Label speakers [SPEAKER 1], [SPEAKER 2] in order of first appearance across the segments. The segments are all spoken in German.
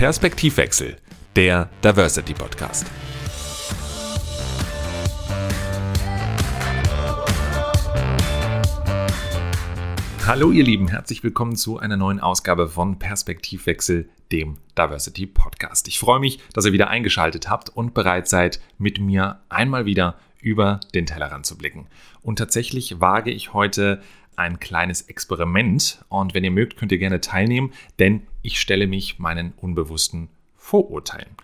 [SPEAKER 1] Perspektivwechsel, der Diversity Podcast. Hallo ihr Lieben, herzlich willkommen zu einer neuen Ausgabe von Perspektivwechsel, dem Diversity Podcast. Ich freue mich, dass ihr wieder eingeschaltet habt und bereit seid, mit mir einmal wieder über den Tellerrand zu blicken. Und tatsächlich wage ich heute ein kleines Experiment und wenn ihr mögt, könnt ihr gerne teilnehmen, denn ich stelle mich meinen unbewussten Vorurteilen.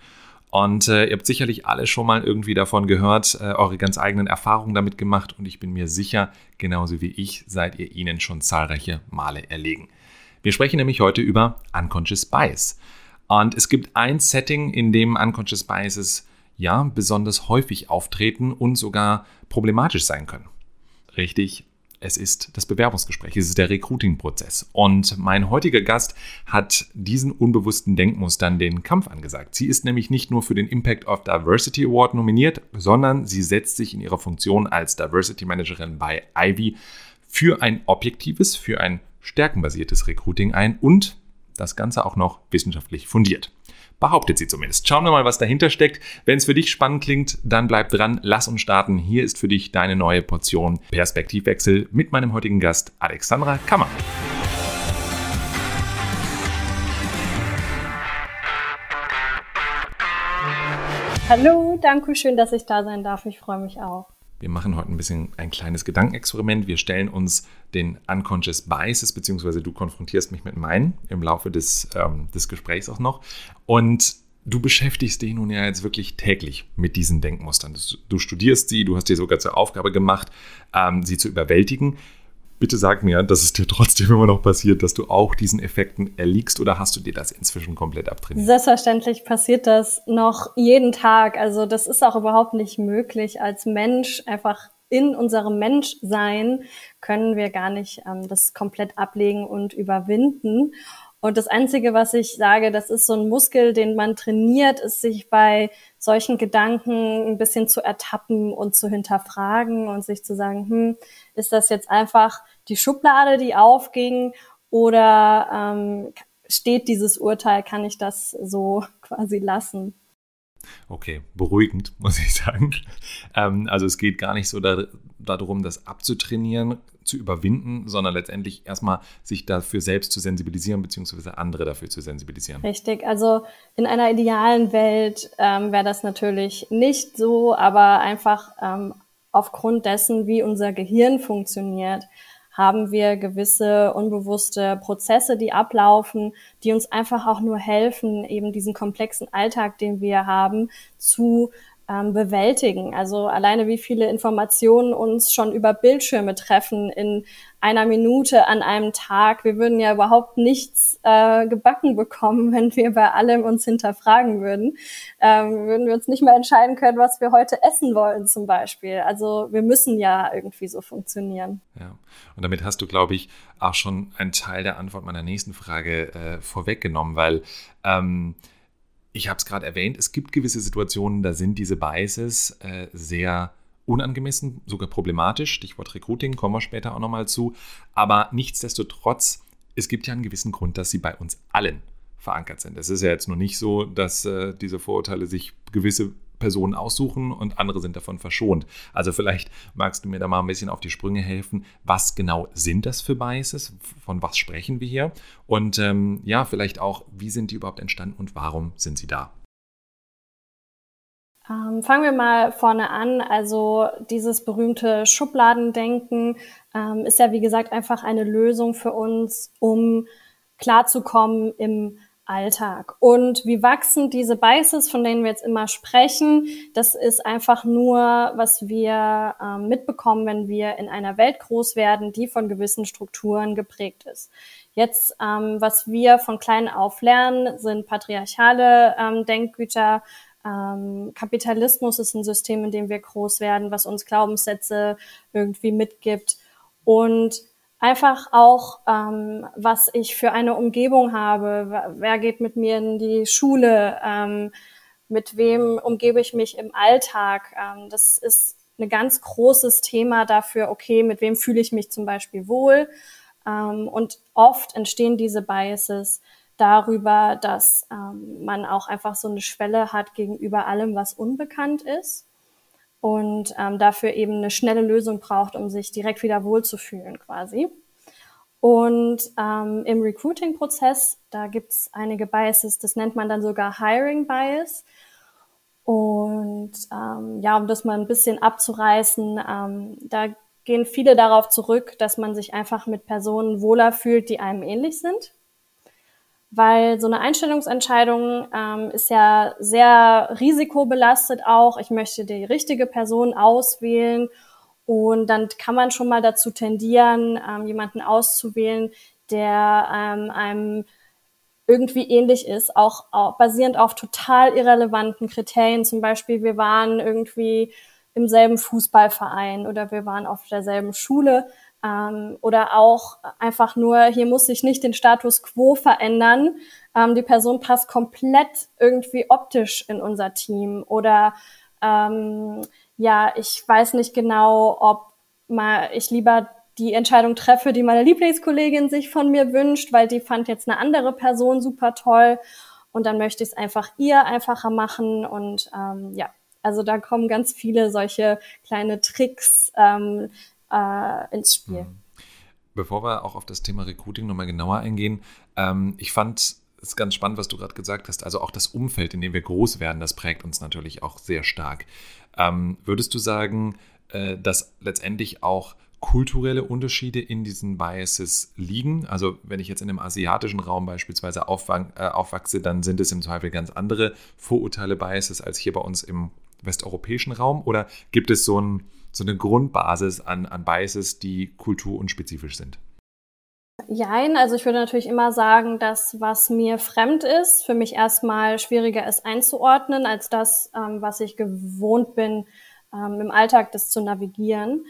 [SPEAKER 1] Und äh, ihr habt sicherlich alle schon mal irgendwie davon gehört, äh, eure ganz eigenen Erfahrungen damit gemacht und ich bin mir sicher, genauso wie ich, seid ihr ihnen schon zahlreiche Male erlegen. Wir sprechen nämlich heute über Unconscious Bias. Und es gibt ein Setting, in dem Unconscious Biases ja besonders häufig auftreten und sogar problematisch sein können. Richtig, es ist das Bewerbungsgespräch, es ist der Recruiting-Prozess. Und mein heutiger Gast hat diesen unbewussten Denkmustern den Kampf angesagt. Sie ist nämlich nicht nur für den Impact of Diversity Award nominiert, sondern sie setzt sich in ihrer Funktion als Diversity Managerin bei Ivy für ein objektives, für ein stärkenbasiertes Recruiting ein und das Ganze auch noch wissenschaftlich fundiert. Behauptet sie zumindest. Schauen wir mal, was dahinter steckt. Wenn es für dich spannend klingt, dann bleib dran, lass uns starten. Hier ist für dich deine neue Portion Perspektivwechsel mit meinem heutigen Gast Alexandra Kammer.
[SPEAKER 2] Hallo, danke schön, dass ich da sein darf. Ich freue mich auch.
[SPEAKER 1] Wir machen heute ein bisschen ein kleines Gedankenexperiment. Wir stellen uns den Unconscious Biases, beziehungsweise du konfrontierst mich mit meinen im Laufe des, ähm, des Gesprächs auch noch. Und du beschäftigst dich nun ja jetzt wirklich täglich mit diesen Denkmustern. Du, studierst sie, du hast dir sogar zur Aufgabe gemacht, ähm, sie zu überwältigen. Bitte sag mir, dass es dir trotzdem immer noch passiert, dass du auch diesen Effekten erliegst oder hast du dir das inzwischen komplett abtrainiert?
[SPEAKER 2] Selbstverständlich passiert das noch jeden Tag. Also das ist auch überhaupt nicht möglich. Als Mensch einfach in unserem Menschsein können wir gar nicht ähm, das komplett ablegen und überwinden. Und das Einzige, was ich sage, das ist so ein Muskel, den man trainiert, ist sich bei solchen Gedanken ein bisschen zu ertappen und zu hinterfragen und sich zu sagen, hm, ist das jetzt einfach die Schublade, die aufging oder ähm, steht dieses Urteil, kann ich das so quasi lassen?
[SPEAKER 1] Okay, beruhigend, muss ich sagen. Ähm, also es geht gar nicht so da, darum, das abzutrainieren, zu überwinden, sondern letztendlich erstmal sich dafür selbst zu sensibilisieren, beziehungsweise andere dafür zu sensibilisieren.
[SPEAKER 2] Richtig, also in einer idealen Welt ähm, wäre das natürlich nicht so, aber einfach ähm, aufgrund dessen, wie unser Gehirn funktioniert, haben wir gewisse unbewusste Prozesse, die ablaufen, die uns einfach auch nur helfen, eben diesen komplexen Alltag, den wir haben, zu ähm, bewältigen. Also alleine wie viele Informationen uns schon über Bildschirme treffen in einer Minute an einem Tag. Wir würden ja überhaupt nichts äh, gebacken bekommen, wenn wir bei allem uns hinterfragen würden. Ähm, würden wir uns nicht mehr entscheiden können, was wir heute essen wollen zum Beispiel. Also wir müssen ja irgendwie so funktionieren.
[SPEAKER 1] Ja, und damit hast du, glaube ich, auch schon einen Teil der Antwort meiner nächsten Frage äh, vorweggenommen, weil ähm, ich habe es gerade erwähnt, es gibt gewisse Situationen, da sind diese Biases äh, sehr unangemessen, sogar problematisch. Stichwort Recruiting, kommen wir später auch nochmal zu. Aber nichtsdestotrotz, es gibt ja einen gewissen Grund, dass sie bei uns allen verankert sind. Es ist ja jetzt nur nicht so, dass äh, diese Vorurteile sich gewisse Personen aussuchen und andere sind davon verschont. Also vielleicht magst du mir da mal ein bisschen auf die Sprünge helfen. Was genau sind das für Biases? Von was sprechen wir hier? Und ähm, ja, vielleicht auch, wie sind die überhaupt entstanden und warum sind sie da?
[SPEAKER 2] Ähm, fangen wir mal vorne an. Also dieses berühmte Schubladendenken ähm, ist ja, wie gesagt, einfach eine Lösung für uns, um klarzukommen im Alltag. Und wie wachsen diese Biases, von denen wir jetzt immer sprechen? Das ist einfach nur, was wir ähm, mitbekommen, wenn wir in einer Welt groß werden, die von gewissen Strukturen geprägt ist. Jetzt, ähm, was wir von klein auf lernen, sind patriarchale ähm, Denkgüter. Ähm, Kapitalismus ist ein System, in dem wir groß werden, was uns Glaubenssätze irgendwie mitgibt. Und einfach auch, ähm, was ich für eine Umgebung habe. Wer geht mit mir in die Schule? Ähm, mit wem umgebe ich mich im Alltag? Ähm, das ist ein ganz großes Thema dafür, okay, mit wem fühle ich mich zum Beispiel wohl? Ähm, und oft entstehen diese Biases, darüber, dass ähm, man auch einfach so eine Schwelle hat gegenüber allem, was unbekannt ist und ähm, dafür eben eine schnelle Lösung braucht, um sich direkt wieder wohlzufühlen quasi. Und ähm, im Recruiting-Prozess, da gibt es einige Biases, das nennt man dann sogar Hiring Bias. Und ähm, ja, um das mal ein bisschen abzureißen, ähm, da gehen viele darauf zurück, dass man sich einfach mit Personen wohler fühlt, die einem ähnlich sind. Weil so eine Einstellungsentscheidung ähm, ist ja sehr risikobelastet auch. Ich möchte die richtige Person auswählen und dann kann man schon mal dazu tendieren, ähm, jemanden auszuwählen, der ähm, einem irgendwie ähnlich ist, auch, auch basierend auf total irrelevanten Kriterien. Zum Beispiel, wir waren irgendwie im selben Fußballverein oder wir waren auf derselben Schule ähm, oder auch einfach nur, hier muss sich nicht den Status quo verändern. Ähm, die Person passt komplett irgendwie optisch in unser Team. Oder ähm, ja, ich weiß nicht genau, ob mal ich lieber die Entscheidung treffe, die meine Lieblingskollegin sich von mir wünscht, weil die fand jetzt eine andere Person super toll. Und dann möchte ich es einfach ihr einfacher machen. Und ähm, ja, also da kommen ganz viele solche kleine Tricks ähm, äh, ins Spiel. Mhm.
[SPEAKER 1] Bevor wir auch auf das Thema Recruiting nochmal genauer eingehen, ähm, ich fand es ganz spannend, was du gerade gesagt hast. Also auch das Umfeld, in dem wir groß werden, das prägt uns natürlich auch sehr stark. Ähm, würdest du sagen, äh, dass letztendlich auch kulturelle Unterschiede in diesen Biases liegen. Also wenn ich jetzt in einem asiatischen Raum beispielsweise äh, aufwachse, dann sind es im Zweifel ganz andere Vorurteile, Biases als hier bei uns im westeuropäischen Raum. Oder gibt es so, ein, so eine Grundbasis an, an Biases, die kulturunspezifisch sind?
[SPEAKER 2] Jein, also ich würde natürlich immer sagen, dass was mir fremd ist, für mich erstmal schwieriger ist einzuordnen, als das, ähm, was ich gewohnt bin, ähm, im Alltag das zu navigieren.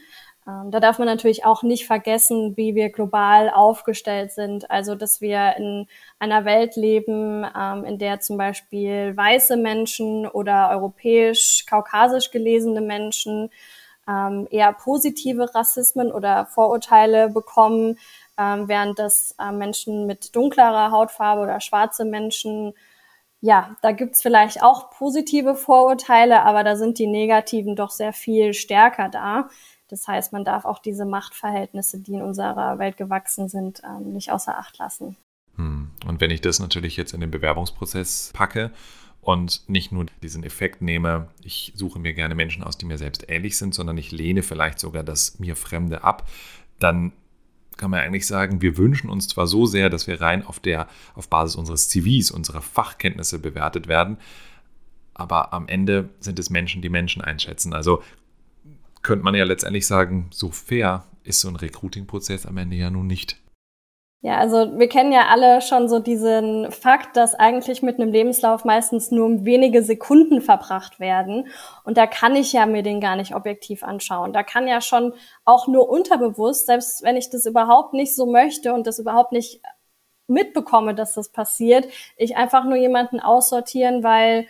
[SPEAKER 2] Ähm, da darf man natürlich auch nicht vergessen, wie wir global aufgestellt sind. Also, dass wir in einer Welt leben, ähm, in der zum Beispiel weiße Menschen oder europäisch, kaukasisch gelesene Menschen ähm, eher positive Rassismen oder Vorurteile bekommen, ähm, während das äh, Menschen mit dunklerer Hautfarbe oder schwarze Menschen, ja, da gibt's vielleicht auch positive Vorurteile, aber da sind die negativen doch sehr viel stärker da. Das heißt, man darf auch diese Machtverhältnisse, die in unserer Welt gewachsen sind, ähm, nicht außer Acht lassen.
[SPEAKER 1] Hm. Und wenn ich das natürlich jetzt in den Bewerbungsprozess packe und nicht nur diesen Effekt nehme, ich suche mir gerne Menschen aus, die mir selbst ähnlich sind, sondern ich lehne vielleicht sogar das mir Fremde ab, dann kann man eigentlich sagen, wir wünschen uns zwar so sehr, dass wir rein auf der, auf Basis unseres CVs, unserer Fachkenntnisse bewertet werden, aber am Ende sind es Menschen, die Menschen einschätzen. Also könnte man ja letztendlich sagen, so fair ist so ein Recruiting-Prozess am Ende ja nun nicht.
[SPEAKER 2] Ja, also wir kennen ja alle schon so diesen Fakt, dass eigentlich mit einem Lebenslauf meistens nur wenige Sekunden verbracht werden. Und da kann ich ja mir den gar nicht objektiv anschauen. Da kann ja schon auch nur unterbewusst, selbst wenn ich das überhaupt nicht so möchte und das überhaupt nicht mitbekomme, dass das passiert, ich einfach nur jemanden aussortieren, weil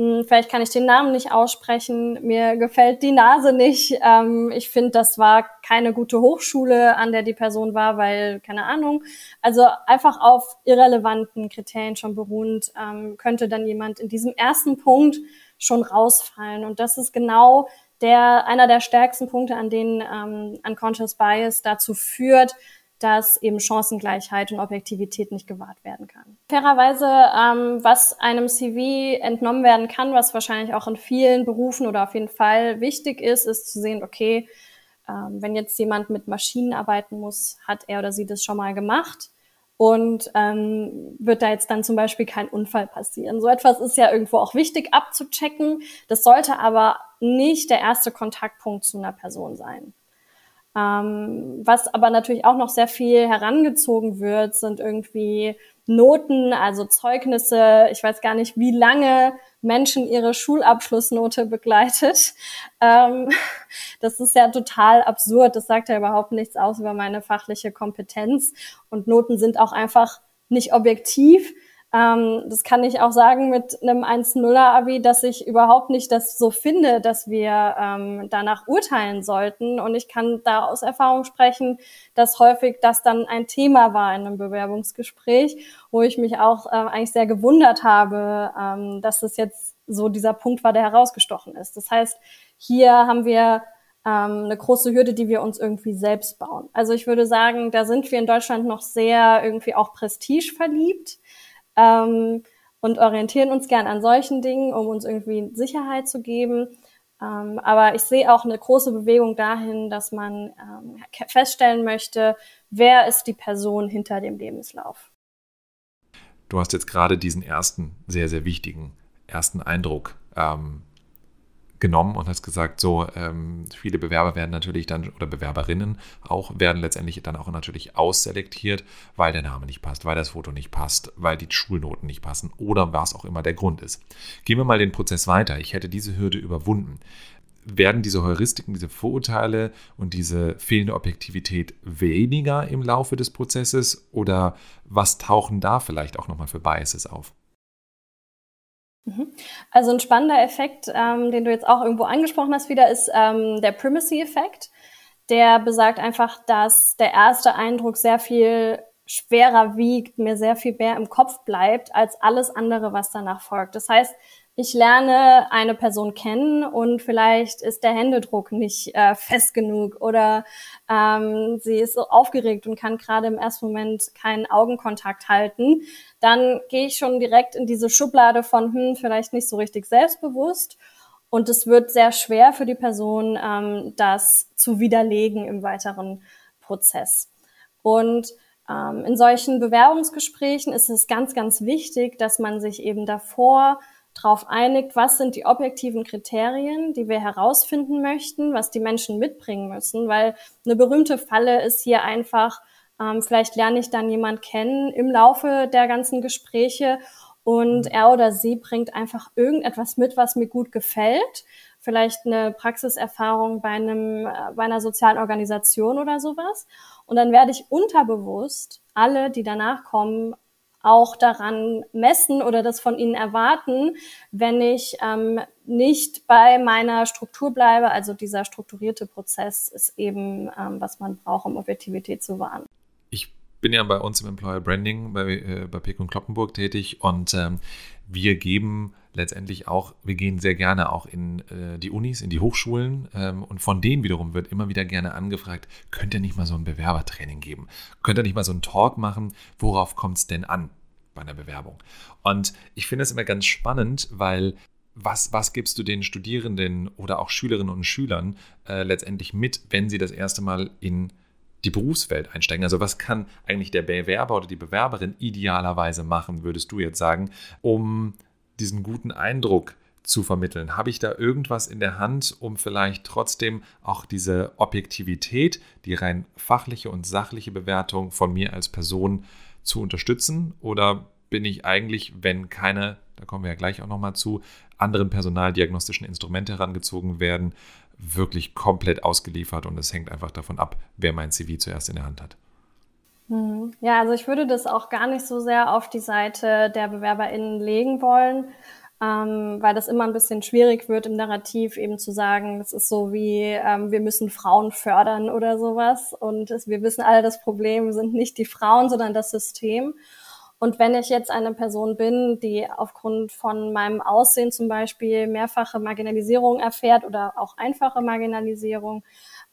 [SPEAKER 2] hm, vielleicht kann ich den Namen nicht aussprechen, mir gefällt die Nase nicht. Ähm, ich finde, das war keine gute Hochschule, an der die Person war, weil, keine Ahnung. Also einfach auf irrelevanten Kriterien schon beruhend, ähm, könnte dann jemand in diesem ersten Punkt schon rausfallen. Und das ist genau der, einer der stärksten Punkte, an denen ähm, Unconscious Bias dazu führt, dass eben Chancengleichheit und Objektivität nicht gewahrt werden kann. Fairerweise, ähm, was einem CV entnommen werden kann, was wahrscheinlich auch in vielen Berufen oder auf jeden Fall wichtig ist, ist zu sehen, okay, ähm, wenn jetzt jemand mit Maschinen arbeiten muss, hat er oder sie das schon mal gemacht und ähm, wird da jetzt dann zum Beispiel kein Unfall passieren. So etwas ist ja irgendwo auch wichtig abzuchecken. Das sollte aber nicht der erste Kontaktpunkt zu einer Person sein. Ähm, was aber natürlich auch noch sehr viel herangezogen wird, sind irgendwie Noten, also Zeugnisse. Ich weiß gar nicht, wie lange Menschen ihre Schulabschlussnote begleitet. Ähm, das ist ja total absurd. Das sagt ja überhaupt nichts aus über meine fachliche Kompetenz. Und Noten sind auch einfach nicht objektiv. Ähm, das kann ich auch sagen mit einem 1-0er-Abi, dass ich überhaupt nicht das so finde, dass wir ähm, danach urteilen sollten. Und ich kann da aus Erfahrung sprechen, dass häufig das dann ein Thema war in einem Bewerbungsgespräch, wo ich mich auch äh, eigentlich sehr gewundert habe, ähm, dass es jetzt so dieser Punkt war, der herausgestochen ist. Das heißt, hier haben wir ähm, eine große Hürde, die wir uns irgendwie selbst bauen. Also ich würde sagen, da sind wir in Deutschland noch sehr irgendwie auch Prestige verliebt ähm, und orientieren uns gern an solchen Dingen, um uns irgendwie Sicherheit zu geben. Ähm, aber ich sehe auch eine große Bewegung dahin, dass man ähm, feststellen möchte, wer ist die Person hinter dem Lebenslauf.
[SPEAKER 1] Du hast jetzt gerade diesen ersten sehr, sehr wichtigen ersten Eindruck ähm, genommen und hast gesagt, so ähm, viele Bewerber werden natürlich dann oder Bewerberinnen auch werden letztendlich dann auch natürlich ausselektiert, weil der Name nicht passt, weil das Foto nicht passt, weil die Schulnoten nicht passen oder was auch immer der Grund ist. Gehen wir mal den Prozess weiter. Ich hätte diese Hürde überwunden. Werden diese Heuristiken, diese Vorurteile und diese fehlende Objektivität weniger im Laufe des Prozesses oder was tauchen da vielleicht auch nochmal für Biases auf?
[SPEAKER 2] Mhm. Also ein spannender Effekt, ähm, den du jetzt auch irgendwo angesprochen hast, wieder ist ähm, der Primacy-Effekt. Der besagt einfach, dass der erste Eindruck sehr viel schwerer wiegt, mir sehr viel mehr im Kopf bleibt als alles andere, was danach folgt. Das heißt, ich lerne eine Person kennen und vielleicht ist der Händedruck nicht äh, fest genug oder ähm, sie ist so aufgeregt und kann gerade im ersten Moment keinen Augenkontakt halten, dann gehe ich schon direkt in diese Schublade von, hm, vielleicht nicht so richtig selbstbewusst. Und es wird sehr schwer für die Person, ähm, das zu widerlegen im weiteren Prozess. Und ähm, in solchen Bewerbungsgesprächen ist es ganz, ganz wichtig, dass man sich eben davor darauf einigt, was sind die objektiven Kriterien, die wir herausfinden möchten, was die Menschen mitbringen müssen, weil eine berühmte Falle ist hier einfach, ähm, vielleicht lerne ich dann jemand kennen im Laufe der ganzen Gespräche und er oder sie bringt einfach irgendetwas mit, was mir gut gefällt. Vielleicht eine Praxiserfahrung bei einem, äh, bei einer sozialen Organisation oder sowas. Und dann werde ich unterbewusst alle, die danach kommen, auch daran messen oder das von ihnen erwarten, wenn ich ähm, nicht bei meiner Struktur bleibe. Also dieser strukturierte Prozess ist eben, ähm, was man braucht, um Objektivität zu wahren.
[SPEAKER 1] Ich bin ja bei uns im Employer Branding bei, äh, bei und Kloppenburg tätig und ähm, wir geben letztendlich auch, wir gehen sehr gerne auch in äh, die Unis, in die Hochschulen ähm, und von denen wiederum wird immer wieder gerne angefragt, könnt ihr nicht mal so ein Bewerbertraining geben? Könnt ihr nicht mal so einen Talk machen? Worauf kommt es denn an bei einer Bewerbung? Und ich finde es immer ganz spannend, weil was, was gibst du den Studierenden oder auch Schülerinnen und Schülern äh, letztendlich mit, wenn sie das erste Mal in die Berufswelt einsteigen? Also was kann eigentlich der Bewerber oder die Bewerberin idealerweise machen, würdest du jetzt sagen, um diesen guten Eindruck zu vermitteln? Habe ich da irgendwas in der Hand, um vielleicht trotzdem auch diese Objektivität, die rein fachliche und sachliche Bewertung von mir als Person zu unterstützen? Oder bin ich eigentlich, wenn keine, da kommen wir ja gleich auch nochmal zu, anderen personaldiagnostischen Instrumente herangezogen werden, wirklich komplett ausgeliefert und es hängt einfach davon ab, wer mein CV zuerst in der Hand hat.
[SPEAKER 2] Mhm. Ja, also ich würde das auch gar nicht so sehr auf die Seite der BewerberInnen legen wollen, ähm, weil das immer ein bisschen schwierig wird im Narrativ eben zu sagen, das ist so wie, ähm, wir müssen Frauen fördern oder sowas und es, wir wissen alle, das Problem sind nicht die Frauen, sondern das System. Und wenn ich jetzt eine Person bin, die aufgrund von meinem Aussehen zum Beispiel mehrfache Marginalisierung erfährt oder auch einfache Marginalisierung,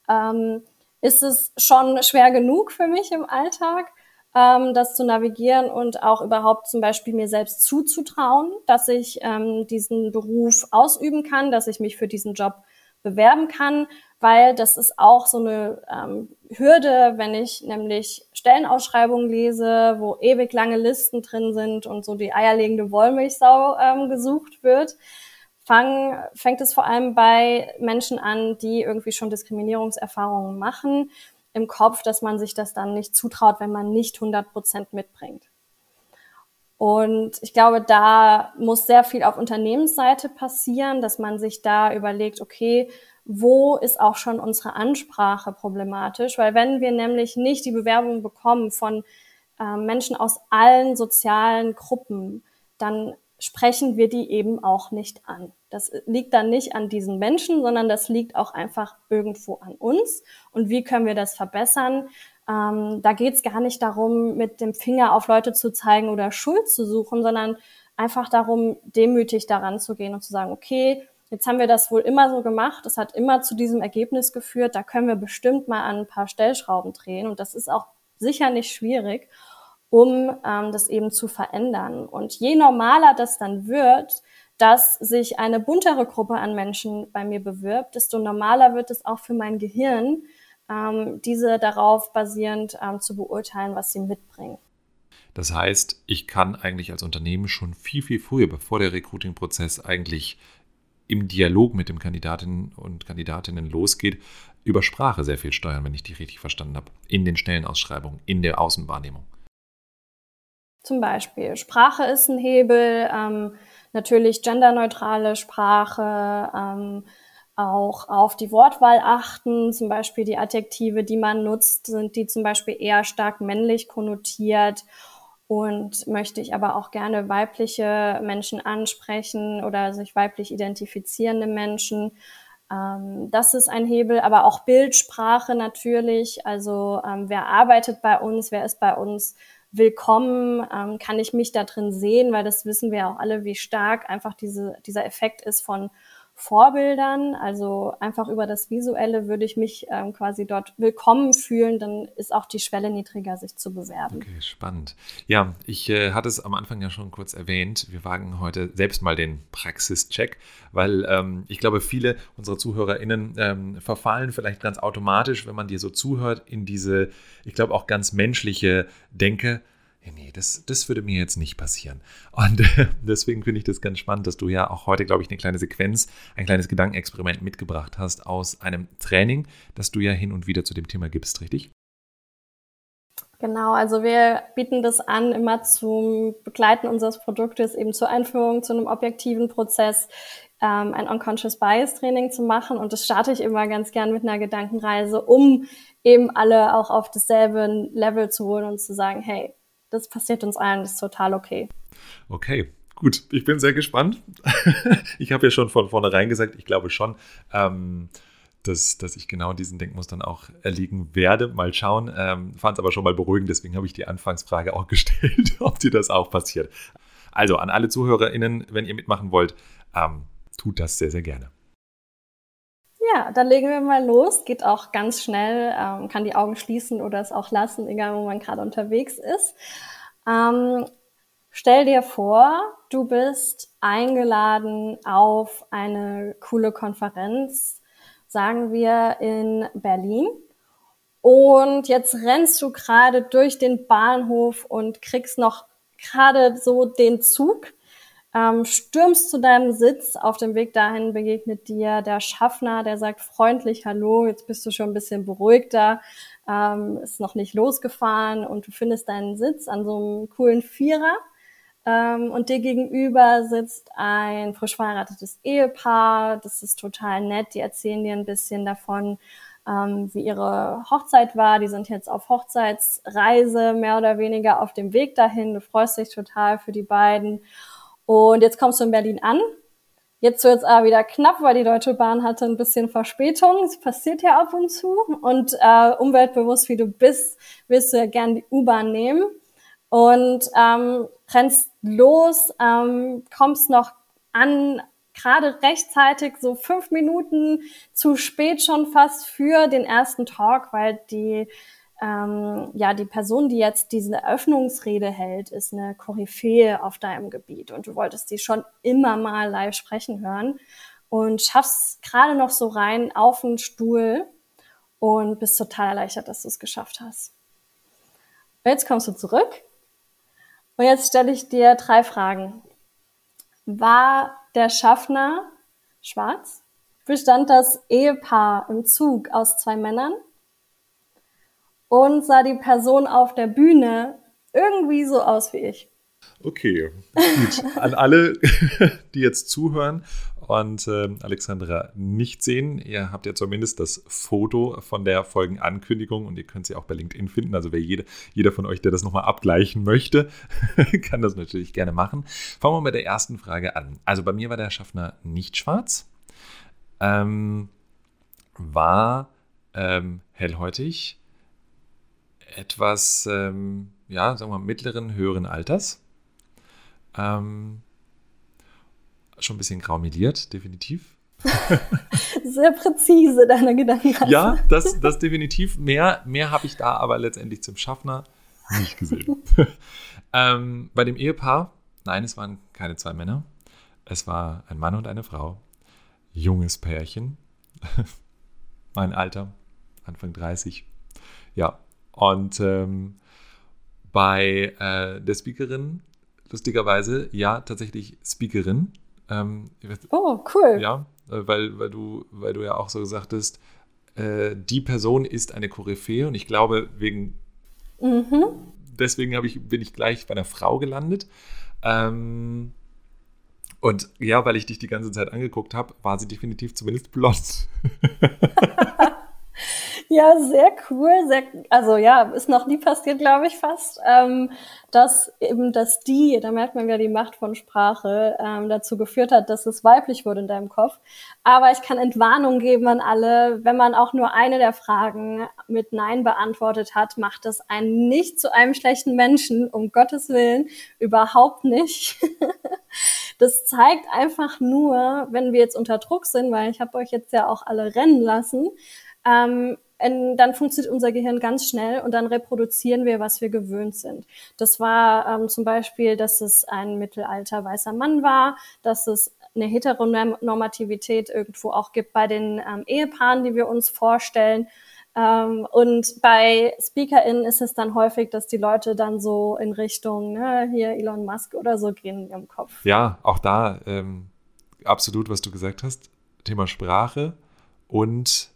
[SPEAKER 2] ähm, ist es schon schwer genug für mich im Alltag, ähm, das zu navigieren und auch überhaupt zum Beispiel mir selbst zuzutrauen, dass ich ähm, diesen Beruf ausüben kann, dass ich mich für diesen Job bewerben kann, weil das ist auch so eine ähm, Hürde, wenn ich nämlich Stellenausschreibungen lese, wo ewig lange Listen drin sind und so die eierlegende Wollmilchsau ähm, gesucht wird. Fang, fängt es vor allem bei Menschen an, die irgendwie schon Diskriminierungserfahrungen machen, im Kopf, dass man sich das dann nicht zutraut, wenn man nicht 100 Prozent mitbringt. Und ich glaube, da muss sehr viel auf Unternehmensseite passieren, dass man sich da überlegt, okay, wo ist auch schon unsere Ansprache problematisch? Weil wenn wir nämlich nicht die Bewerbung bekommen von äh, Menschen aus allen sozialen Gruppen, dann sprechen wir die eben auch nicht an. Das liegt dann nicht an diesen Menschen, sondern das liegt auch einfach irgendwo an uns. Und wie können wir das verbessern? Ähm, da geht es gar nicht darum, mit dem Finger auf Leute zu zeigen oder Schuld zu suchen, sondern einfach darum, demütig daran zu gehen und zu sagen, okay, jetzt haben wir das wohl immer so gemacht, das hat immer zu diesem Ergebnis geführt, da können wir bestimmt mal an ein paar Stellschrauben drehen und das ist auch sicher nicht schwierig um ähm, das eben zu verändern. Und je normaler das dann wird, dass sich eine buntere Gruppe an Menschen bei mir bewirbt, desto normaler wird es auch für mein Gehirn, ähm, diese darauf basierend ähm, zu beurteilen, was sie mitbringen.
[SPEAKER 1] Das heißt, ich kann eigentlich als Unternehmen schon viel, viel früher, bevor der Recruiting-Prozess eigentlich im Dialog mit den Kandidatinnen und Kandidatinnen losgeht, über Sprache sehr viel steuern, wenn ich die richtig verstanden habe, in den Stellenausschreibungen, in der Außenwahrnehmung.
[SPEAKER 2] Zum Beispiel Sprache ist ein Hebel, ähm, natürlich genderneutrale Sprache, ähm, auch auf die Wortwahl achten, zum Beispiel die Adjektive, die man nutzt, sind die zum Beispiel eher stark männlich konnotiert und möchte ich aber auch gerne weibliche Menschen ansprechen oder sich weiblich identifizierende Menschen. Ähm, das ist ein Hebel, aber auch Bildsprache natürlich. Also ähm, wer arbeitet bei uns, wer ist bei uns willkommen, ähm, kann ich mich da drin sehen, weil das wissen wir auch alle, wie stark einfach diese, dieser Effekt ist von Vorbildern. Also einfach über das Visuelle würde ich mich ähm, quasi dort willkommen fühlen, dann ist auch die Schwelle niedriger, sich zu bewerben.
[SPEAKER 1] Okay, spannend. Ja, ich äh, hatte es am Anfang ja schon kurz erwähnt. Wir wagen heute selbst mal den Praxischeck, weil ähm, ich glaube, viele unserer ZuhörerInnen ähm, verfallen vielleicht ganz automatisch, wenn man dir so zuhört, in diese, ich glaube, auch ganz menschliche Denke nee, das, das würde mir jetzt nicht passieren. Und äh, deswegen finde ich das ganz spannend, dass du ja auch heute, glaube ich, eine kleine Sequenz, ein kleines Gedankenexperiment mitgebracht hast aus einem Training, das du ja hin und wieder zu dem Thema gibst, richtig?
[SPEAKER 2] Genau, also wir bieten das an, immer zum Begleiten unseres Produktes, eben zur Einführung zu einem objektiven Prozess, ähm, ein Unconscious Bias Training zu machen. Und das starte ich immer ganz gern mit einer Gedankenreise, um eben alle auch auf dasselbe Level zu holen und zu sagen, hey, das passiert uns allen, das ist total okay.
[SPEAKER 1] Okay, gut. Ich bin sehr gespannt. ich habe ja schon von vornherein gesagt, ich glaube schon, ähm, dass, dass ich genau diesen Denkmustern auch erliegen werde. Mal schauen. Ähm, Fand es aber schon mal beruhigend, deswegen habe ich die Anfangsfrage auch gestellt, ob dir das auch passiert. Also an alle ZuhörerInnen, wenn ihr mitmachen wollt, ähm, tut das sehr, sehr gerne.
[SPEAKER 2] Ja, dann legen wir mal los. Geht auch ganz schnell, ähm, kann die Augen schließen oder es auch lassen, egal wo man gerade unterwegs ist. Ähm, stell dir vor, du bist eingeladen auf eine coole Konferenz, sagen wir in Berlin. Und jetzt rennst du gerade durch den Bahnhof und kriegst noch gerade so den Zug ähm, stürmst zu deinem Sitz. Auf dem Weg dahin begegnet dir der Schaffner, der sagt freundlich Hallo. Jetzt bist du schon ein bisschen beruhigter, ähm, ist noch nicht losgefahren und du findest deinen Sitz an so einem coolen Vierer. Ähm, und dir gegenüber sitzt ein frisch verheiratetes Ehepaar. Das ist total nett. Die erzählen dir ein bisschen davon, ähm, wie ihre Hochzeit war. Die sind jetzt auf Hochzeitsreise, mehr oder weniger auf dem Weg dahin. Du freust dich total für die beiden. Und jetzt kommst du in Berlin an. Jetzt wird es aber wieder knapp, weil die Deutsche Bahn hatte ein bisschen Verspätung. Es passiert ja ab und zu. Und äh, umweltbewusst wie du bist, willst du ja gern die U-Bahn nehmen und ähm, rennst los, ähm, kommst noch an, gerade rechtzeitig, so fünf Minuten zu spät schon fast für den ersten Talk, weil die ähm, ja, die Person, die jetzt diese Eröffnungsrede hält, ist eine Koryphäe auf deinem Gebiet und du wolltest die schon immer mal live sprechen hören und schaffst gerade noch so rein auf den Stuhl und bist total erleichtert, dass du es geschafft hast. Jetzt kommst du zurück und jetzt stelle ich dir drei Fragen. War der Schaffner schwarz? Bestand das Ehepaar im Zug aus zwei Männern? Und sah die Person auf der Bühne irgendwie so aus wie ich.
[SPEAKER 1] Okay, gut. An alle, die jetzt zuhören und äh, Alexandra nicht sehen. Ihr habt ja zumindest das Foto von der Folgenankündigung und ihr könnt sie auch bei LinkedIn finden. Also wer jeder, jeder von euch, der das nochmal abgleichen möchte, kann das natürlich gerne machen. Fangen wir mit der ersten Frage an. Also bei mir war der Schaffner nicht schwarz, ähm, war ähm, hellhäutig, etwas, ähm, ja, sagen wir mal, mittleren, höheren Alters. Ähm, schon ein bisschen graumeliert, definitiv.
[SPEAKER 2] Sehr präzise, deine Gedanken.
[SPEAKER 1] Ja, das, das definitiv. Mehr, mehr habe ich da aber letztendlich zum Schaffner nicht gesehen. ähm, bei dem Ehepaar, nein, es waren keine zwei Männer. Es war ein Mann und eine Frau. Junges Pärchen. mein Alter, Anfang 30. Ja, und ähm, bei äh, der Speakerin, lustigerweise, ja, tatsächlich Speakerin. Ähm,
[SPEAKER 2] oh, cool.
[SPEAKER 1] Ja, äh, weil, weil, du, weil du ja auch so gesagt hast, äh, die Person ist eine Koryphäe und ich glaube, wegen mhm. deswegen ich, bin ich gleich bei einer Frau gelandet. Ähm, und ja, weil ich dich die ganze Zeit angeguckt habe, war sie definitiv zumindest blond.
[SPEAKER 2] Ja, sehr cool. Sehr, also ja, ist noch nie passiert, glaube ich fast, ähm, dass eben das die, da merkt man ja die Macht von Sprache, ähm, dazu geführt hat, dass es weiblich wurde in deinem Kopf. Aber ich kann Entwarnung geben an alle, wenn man auch nur eine der Fragen mit Nein beantwortet hat, macht das einen nicht zu einem schlechten Menschen, um Gottes Willen, überhaupt nicht. das zeigt einfach nur, wenn wir jetzt unter Druck sind, weil ich habe euch jetzt ja auch alle rennen lassen, ähm, dann funktioniert unser Gehirn ganz schnell und dann reproduzieren wir, was wir gewöhnt sind. Das war ähm, zum Beispiel, dass es ein mittelalter weißer Mann war, dass es eine Heteronormativität irgendwo auch gibt bei den ähm, Ehepaaren, die wir uns vorstellen. Ähm, und bei SpeakerInnen ist es dann häufig, dass die Leute dann so in Richtung ne, hier Elon Musk oder so gehen in ihrem Kopf.
[SPEAKER 1] Ja, auch da ähm, absolut, was du gesagt hast. Thema Sprache und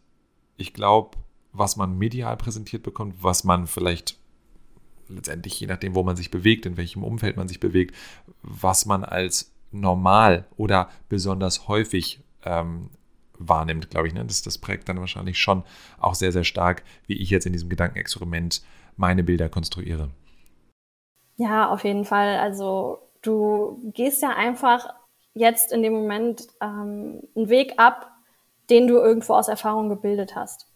[SPEAKER 1] ich glaube, was man medial präsentiert bekommt, was man vielleicht letztendlich, je nachdem, wo man sich bewegt, in welchem Umfeld man sich bewegt, was man als normal oder besonders häufig ähm, wahrnimmt, glaube ich. Ne? Das, das prägt dann wahrscheinlich schon auch sehr, sehr stark, wie ich jetzt in diesem Gedankenexperiment meine Bilder konstruiere.
[SPEAKER 2] Ja, auf jeden Fall. Also du gehst ja einfach jetzt in dem Moment ähm, einen Weg ab, den du irgendwo aus Erfahrung gebildet hast.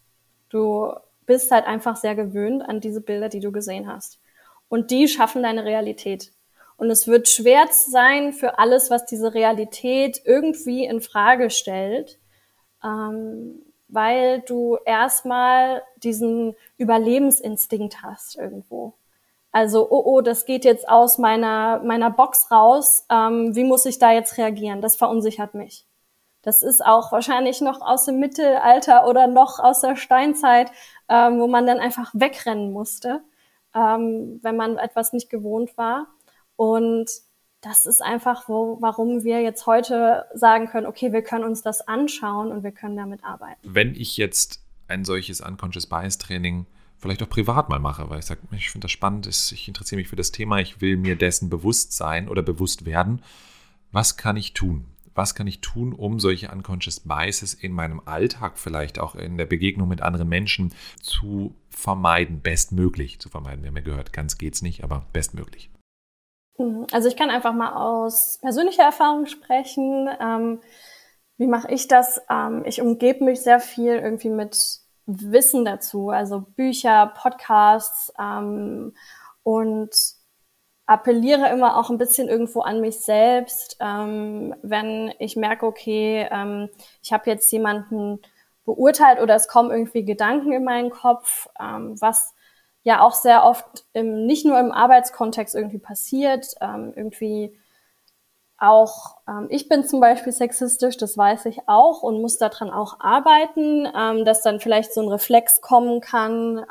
[SPEAKER 2] Du bist halt einfach sehr gewöhnt an diese Bilder, die du gesehen hast. Und die schaffen deine Realität. Und es wird schwer sein für alles, was diese Realität irgendwie in Frage stellt, ähm, weil du erstmal diesen Überlebensinstinkt hast irgendwo. Also, oh, oh, das geht jetzt aus meiner, meiner Box raus. Ähm, wie muss ich da jetzt reagieren? Das verunsichert mich. Das ist auch wahrscheinlich noch aus dem Mittelalter oder noch aus der Steinzeit, ähm, wo man dann einfach wegrennen musste, ähm, wenn man etwas nicht gewohnt war. Und das ist einfach, wo, warum wir jetzt heute sagen können, okay, wir können uns das anschauen und wir können damit arbeiten.
[SPEAKER 1] Wenn ich jetzt ein solches Unconscious Bias Training vielleicht auch privat mal mache, weil ich sage, ich finde das spannend, ich interessiere mich für das Thema, ich will mir dessen bewusst sein oder bewusst werden. Was kann ich tun? Was kann ich tun, um solche unconscious biases in meinem Alltag, vielleicht auch in der Begegnung mit anderen Menschen zu vermeiden, bestmöglich zu vermeiden. Wir haben ja gehört, ganz geht's nicht, aber bestmöglich.
[SPEAKER 2] Mhm. Also ich kann einfach mal aus persönlicher Erfahrung sprechen. Ähm, wie mache ich das? Ähm, ich umgebe mich sehr viel irgendwie mit Wissen dazu, also Bücher, Podcasts ähm, und appelliere immer auch ein bisschen irgendwo an mich selbst, ähm, wenn ich merke, okay, ähm, ich habe jetzt jemanden beurteilt oder es kommen irgendwie Gedanken in meinen Kopf, ähm, was ja auch sehr oft im, nicht nur im Arbeitskontext irgendwie passiert, ähm, irgendwie auch, ähm, ich bin zum Beispiel sexistisch, das weiß ich auch und muss daran auch arbeiten, ähm, dass dann vielleicht so ein Reflex kommen kann,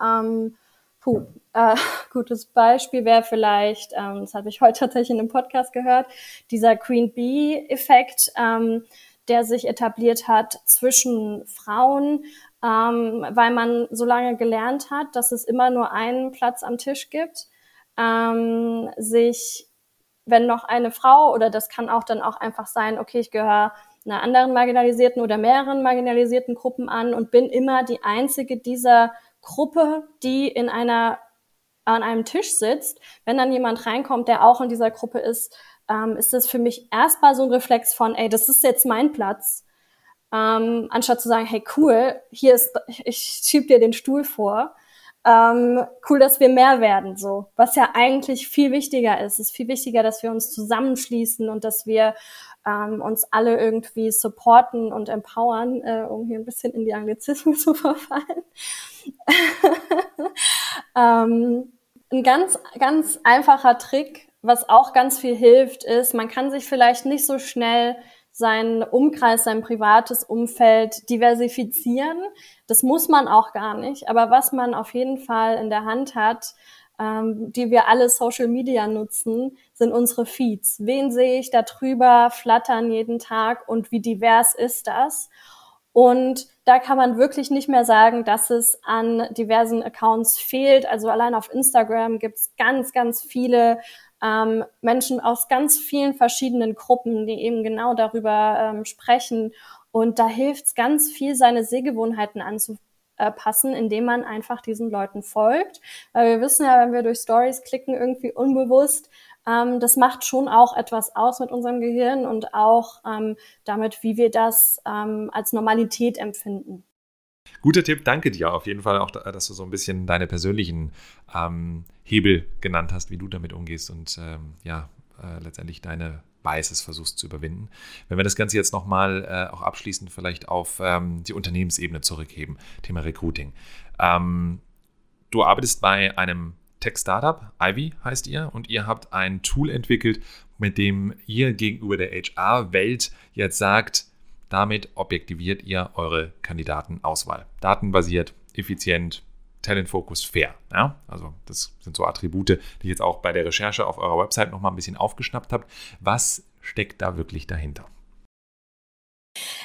[SPEAKER 2] puh, äh, gutes Beispiel wäre vielleicht, ähm, das habe ich heute tatsächlich in einem Podcast gehört, dieser Queen Bee-Effekt, ähm, der sich etabliert hat zwischen Frauen, ähm, weil man so lange gelernt hat, dass es immer nur einen Platz am Tisch gibt, ähm, sich, wenn noch eine Frau oder das kann auch dann auch einfach sein, okay, ich gehöre einer anderen marginalisierten oder mehreren marginalisierten Gruppen an und bin immer die einzige dieser Gruppe, die in einer an einem Tisch sitzt. Wenn dann jemand reinkommt, der auch in dieser Gruppe ist, ähm, ist das für mich erstmal so ein Reflex von, ey, das ist jetzt mein Platz. Ähm, anstatt zu sagen, hey, cool, hier ist, ich schieb dir den Stuhl vor. Ähm, cool, dass wir mehr werden, so. Was ja eigentlich viel wichtiger ist. Ist viel wichtiger, dass wir uns zusammenschließen und dass wir ähm, uns alle irgendwie supporten und empowern, äh, um hier ein bisschen in die Anglizismen zu verfallen. ähm, ein ganz, ganz einfacher Trick, was auch ganz viel hilft, ist, man kann sich vielleicht nicht so schnell seinen Umkreis, sein privates Umfeld diversifizieren. Das muss man auch gar nicht. Aber was man auf jeden Fall in der Hand hat, ähm, die wir alle Social Media nutzen, sind unsere Feeds. Wen sehe ich da drüber flattern jeden Tag und wie divers ist das? Und da kann man wirklich nicht mehr sagen, dass es an diversen Accounts fehlt. Also allein auf Instagram gibt es ganz, ganz viele ähm, Menschen aus ganz vielen verschiedenen Gruppen, die eben genau darüber ähm, sprechen. Und da hilft es ganz viel, seine Sehgewohnheiten anzupassen, indem man einfach diesen Leuten folgt. Weil wir wissen ja, wenn wir durch Stories klicken, irgendwie unbewusst, ähm, das macht schon auch etwas aus mit unserem Gehirn und auch ähm, damit, wie wir das ähm, als Normalität empfinden.
[SPEAKER 1] Guter Tipp, danke dir auf jeden Fall auch, dass du so ein bisschen deine persönlichen ähm, Hebel genannt hast, wie du damit umgehst und ähm, ja, äh, letztendlich deine Biases versuchst zu überwinden. Wenn wir das Ganze jetzt nochmal äh, auch abschließend vielleicht auf ähm, die Unternehmensebene zurückheben, Thema Recruiting. Ähm, du arbeitest bei einem Tech-Startup, Ivy heißt ihr, und ihr habt ein Tool entwickelt, mit dem ihr gegenüber der HR-Welt jetzt sagt, damit objektiviert ihr eure Kandidatenauswahl. Datenbasiert, effizient, Talentfokus fair. Ja? Also das sind so Attribute, die ich jetzt auch bei der Recherche auf eurer Website nochmal ein bisschen aufgeschnappt habe. Was steckt da wirklich dahinter?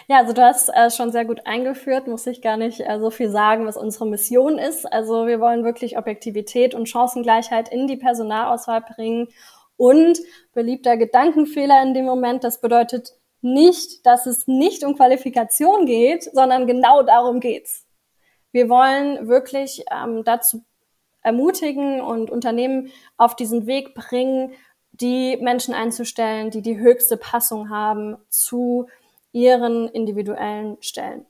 [SPEAKER 2] Ja, also du hast äh, schon sehr gut eingeführt, muss ich gar nicht äh, so viel sagen, was unsere Mission ist. Also wir wollen wirklich Objektivität und Chancengleichheit in die Personalauswahl bringen. Und beliebter Gedankenfehler in dem Moment, das bedeutet nicht, dass es nicht um Qualifikation geht, sondern genau darum geht's. Wir wollen wirklich ähm, dazu ermutigen und Unternehmen auf diesen Weg bringen, die Menschen einzustellen, die die höchste Passung haben zu ihren individuellen Stellen.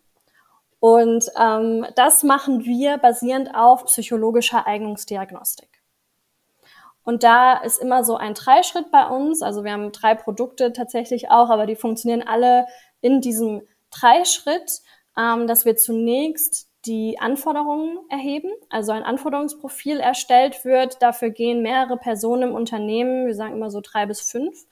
[SPEAKER 2] Und ähm, das machen wir basierend auf psychologischer Eignungsdiagnostik. Und da ist immer so ein Dreischritt bei uns. Also wir haben drei Produkte tatsächlich auch, aber die funktionieren alle in diesem Dreischritt, ähm, dass wir zunächst die Anforderungen erheben, also ein Anforderungsprofil erstellt wird. Dafür gehen mehrere Personen im Unternehmen, wir sagen immer so drei bis fünf,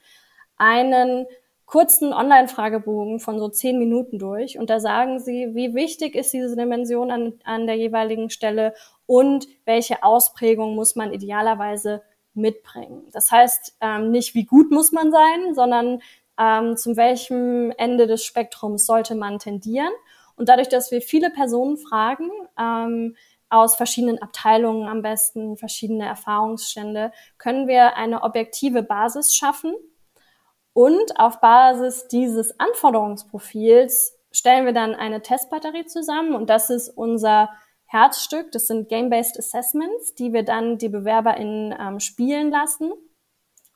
[SPEAKER 2] einen kurzen Online-Fragebogen von so zehn Minuten durch und da sagen sie, wie wichtig ist diese Dimension an, an der jeweiligen Stelle und welche Ausprägung muss man idealerweise mitbringen. Das heißt ähm, nicht, wie gut muss man sein, sondern ähm, zum welchem Ende des Spektrums sollte man tendieren. Und dadurch, dass wir viele Personen fragen, ähm, aus verschiedenen Abteilungen am besten, verschiedene Erfahrungsstände, können wir eine objektive Basis schaffen, und auf Basis dieses Anforderungsprofils stellen wir dann eine Testbatterie zusammen und das ist unser Herzstück. Das sind Game-Based Assessments, die wir dann die BewerberInnen ähm, spielen lassen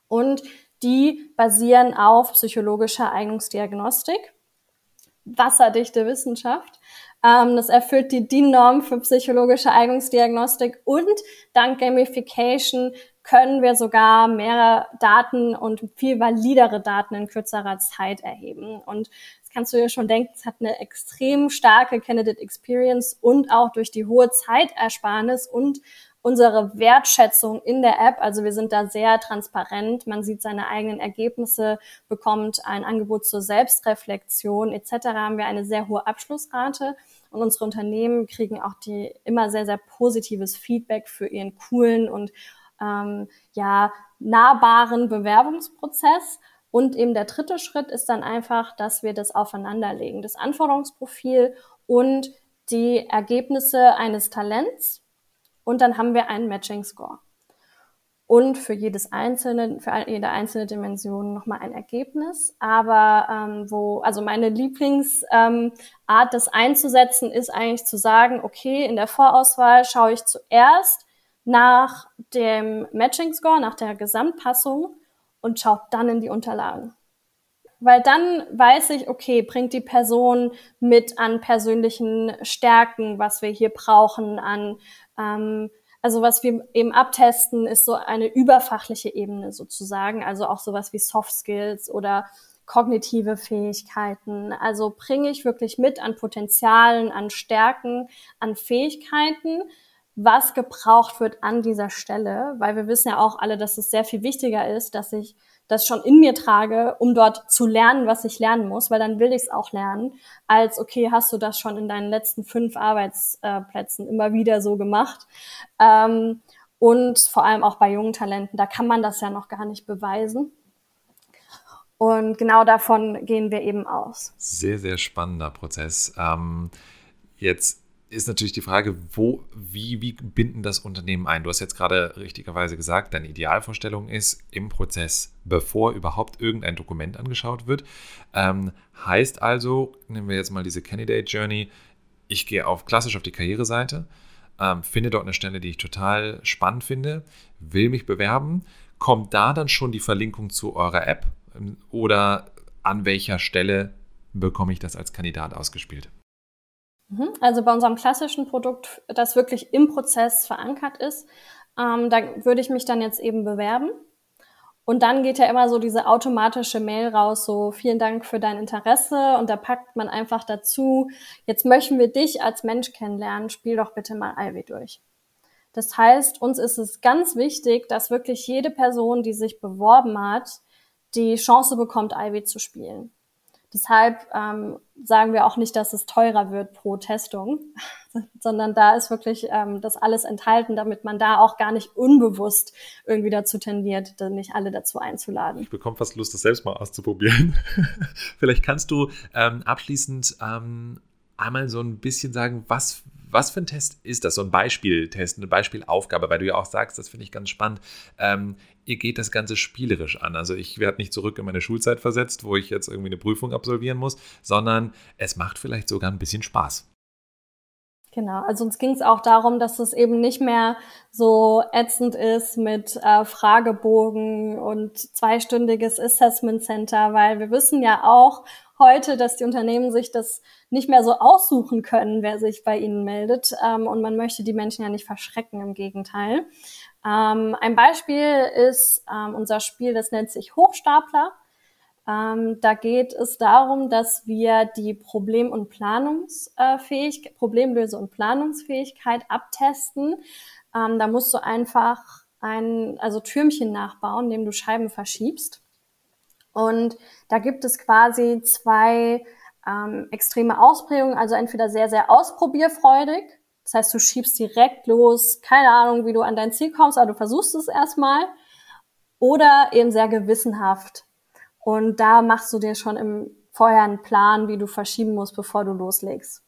[SPEAKER 2] und die basieren auf psychologischer Eignungsdiagnostik, wasserdichte Wissenschaft. Ähm, das erfüllt die DIN-Norm für psychologische Eignungsdiagnostik und dank Gamification können wir sogar mehr Daten und viel validere Daten in kürzerer Zeit erheben. Und das kannst du dir schon denken, es hat eine extrem starke Candidate Experience und auch durch die hohe Zeitersparnis und unsere Wertschätzung in der App. Also wir sind da sehr transparent. Man sieht seine eigenen Ergebnisse, bekommt ein Angebot zur Selbstreflexion etc. Haben wir eine sehr hohe Abschlussrate und unsere Unternehmen kriegen auch die immer sehr, sehr positives Feedback für ihren coolen und ähm, ja, nahbaren Bewerbungsprozess. Und eben der dritte Schritt ist dann einfach, dass wir das aufeinanderlegen, das Anforderungsprofil und die Ergebnisse eines Talents. Und dann haben wir einen Matching Score. und für jedes einzelne, für jede einzelne Dimension nochmal ein Ergebnis. Aber ähm, wo, also meine Lieblingsart, ähm, das einzusetzen, ist eigentlich zu sagen, okay, in der Vorauswahl schaue ich zuerst nach dem Matching Score, nach der Gesamtpassung und schaue dann in die Unterlagen. Weil dann weiß ich, okay, bringt die Person mit an persönlichen Stärken, was wir hier brauchen, an ähm, also was wir eben abtesten, ist so eine überfachliche Ebene sozusagen, also auch sowas wie Soft Skills oder kognitive Fähigkeiten. Also bringe ich wirklich mit an Potenzialen, an Stärken, an Fähigkeiten, was gebraucht wird an dieser Stelle, weil wir wissen ja auch alle, dass es sehr viel wichtiger ist, dass ich das schon in mir trage, um dort zu lernen, was ich lernen muss, weil dann will ich es auch lernen, als okay, hast du das schon in deinen letzten fünf Arbeitsplätzen immer wieder so gemacht. Ähm, und vor allem auch bei jungen Talenten, da kann man das ja noch gar nicht beweisen. Und genau davon gehen wir eben aus.
[SPEAKER 1] Sehr, sehr spannender Prozess. Ähm, jetzt ist natürlich die Frage, wo, wie, wie binden das Unternehmen ein? Du hast jetzt gerade richtigerweise gesagt, deine Idealvorstellung ist im Prozess, bevor überhaupt irgendein Dokument angeschaut wird. Ähm, heißt also, nehmen wir jetzt mal diese Candidate Journey, ich gehe auf klassisch auf die Karriereseite, ähm, finde dort eine Stelle, die ich total spannend finde, will mich bewerben. Kommt da dann schon die Verlinkung zu eurer App ähm, oder an welcher Stelle bekomme ich das als Kandidat ausgespielt?
[SPEAKER 2] Mhm. Also bei unserem klassischen Produkt, das wirklich im Prozess verankert ist, ähm, da würde ich mich dann jetzt eben bewerben. Und dann geht ja immer so diese automatische Mail raus, so vielen Dank für dein Interesse. Und da packt man einfach dazu, jetzt möchten wir dich als Mensch kennenlernen, spiel doch bitte mal Ivy durch. Das heißt, uns ist es ganz wichtig, dass wirklich jede Person, die sich beworben hat, die Chance bekommt, Ivy zu spielen. Deshalb ähm, sagen wir auch nicht, dass es teurer wird pro Testung, sondern da ist wirklich ähm, das alles enthalten, damit man da auch gar nicht unbewusst irgendwie dazu tendiert, nicht alle dazu einzuladen.
[SPEAKER 1] Ich bekomme fast Lust, das selbst mal auszuprobieren. Vielleicht kannst du ähm, abschließend ähm, einmal so ein bisschen sagen, was was für ein Test ist das? So ein Beispieltest, eine Beispielaufgabe, weil du ja auch sagst, das finde ich ganz spannend. Ähm, ihr geht das Ganze spielerisch an. Also ich werde nicht zurück in meine Schulzeit versetzt, wo ich jetzt irgendwie eine Prüfung absolvieren muss, sondern es macht vielleicht sogar ein bisschen Spaß.
[SPEAKER 2] Genau, also uns ging es auch darum, dass es eben nicht mehr so ätzend ist mit äh, Fragebogen und zweistündiges Assessment Center, weil wir wissen ja auch heute, dass die Unternehmen sich das nicht mehr so aussuchen können, wer sich bei ihnen meldet. Ähm, und man möchte die Menschen ja nicht verschrecken, im Gegenteil. Ähm, ein Beispiel ist ähm, unser Spiel, das nennt sich Hochstapler. Ähm, da geht es darum, dass wir die Problem- und Planungsfähigkeit, Problemlöse- und Planungsfähigkeit abtesten. Ähm, da musst du einfach ein, also Türmchen nachbauen, indem du Scheiben verschiebst. Und da gibt es quasi zwei ähm, extreme Ausprägungen, also entweder sehr, sehr ausprobierfreudig. Das heißt, du schiebst direkt los, keine Ahnung, wie du an dein Ziel kommst, aber du versuchst es erstmal. Oder eben sehr gewissenhaft. Und da machst du dir schon im vorher einen Plan, wie du verschieben musst, bevor du loslegst.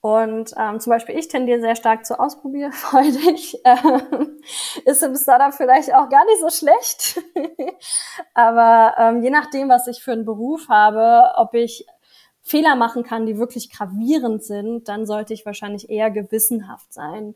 [SPEAKER 2] Und ähm, zum Beispiel ich tendiere sehr stark zu ausprobierfreudig. Ähm, ist im Startup vielleicht auch gar nicht so schlecht. Aber ähm, je nachdem, was ich für einen Beruf habe, ob ich Fehler machen kann, die wirklich gravierend sind, dann sollte ich wahrscheinlich eher gewissenhaft sein.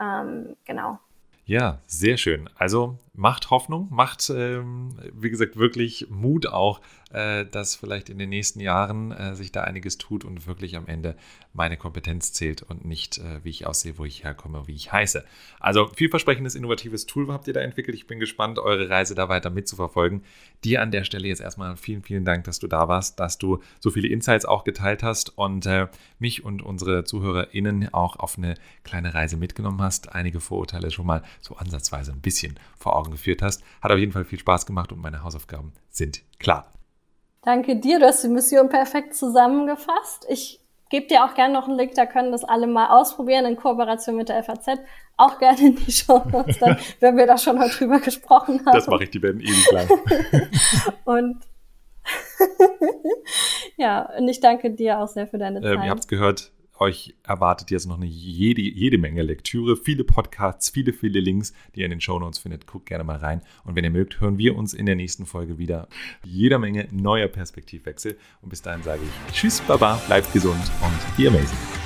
[SPEAKER 2] Ähm, genau.
[SPEAKER 1] Ja, sehr schön. Also macht Hoffnung, macht, ähm, wie gesagt, wirklich Mut auch, äh, dass vielleicht in den nächsten Jahren äh, sich da einiges tut und wirklich am Ende meine Kompetenz zählt und nicht, äh, wie ich aussehe, wo ich herkomme, wie ich heiße. Also vielversprechendes, innovatives Tool habt ihr da entwickelt. Ich bin gespannt, eure Reise da weiter mitzuverfolgen. Dir an der Stelle jetzt erstmal vielen, vielen Dank, dass du da warst, dass du so viele Insights auch geteilt hast und äh, mich und unsere ZuhörerInnen auch auf eine kleine Reise mitgenommen hast. Einige Vorurteile schon mal so ansatzweise ein bisschen vor Augen geführt hast. Hat auf jeden Fall viel Spaß gemacht und meine Hausaufgaben sind klar.
[SPEAKER 2] Danke dir, du hast die Mission perfekt zusammengefasst. Ich gebe dir auch gerne noch einen Link, da können das alle mal ausprobieren in Kooperation mit der FAZ. Auch gerne in die Show Notes, dann, wenn wir da schon mal drüber gesprochen haben.
[SPEAKER 1] Das mache ich, die werden ewig lang.
[SPEAKER 2] und ja, und ich danke dir auch sehr für deine Zeit.
[SPEAKER 1] Ähm, ihr habt es gehört, euch erwartet jetzt noch eine jede, jede Menge Lektüre, viele Podcasts, viele, viele Links, die ihr in den Show Notes findet. Guckt gerne mal rein. Und wenn ihr mögt, hören wir uns in der nächsten Folge wieder. Jeder Menge neuer Perspektivwechsel. Und bis dahin sage ich Tschüss, Baba, bleibt gesund und be amazing.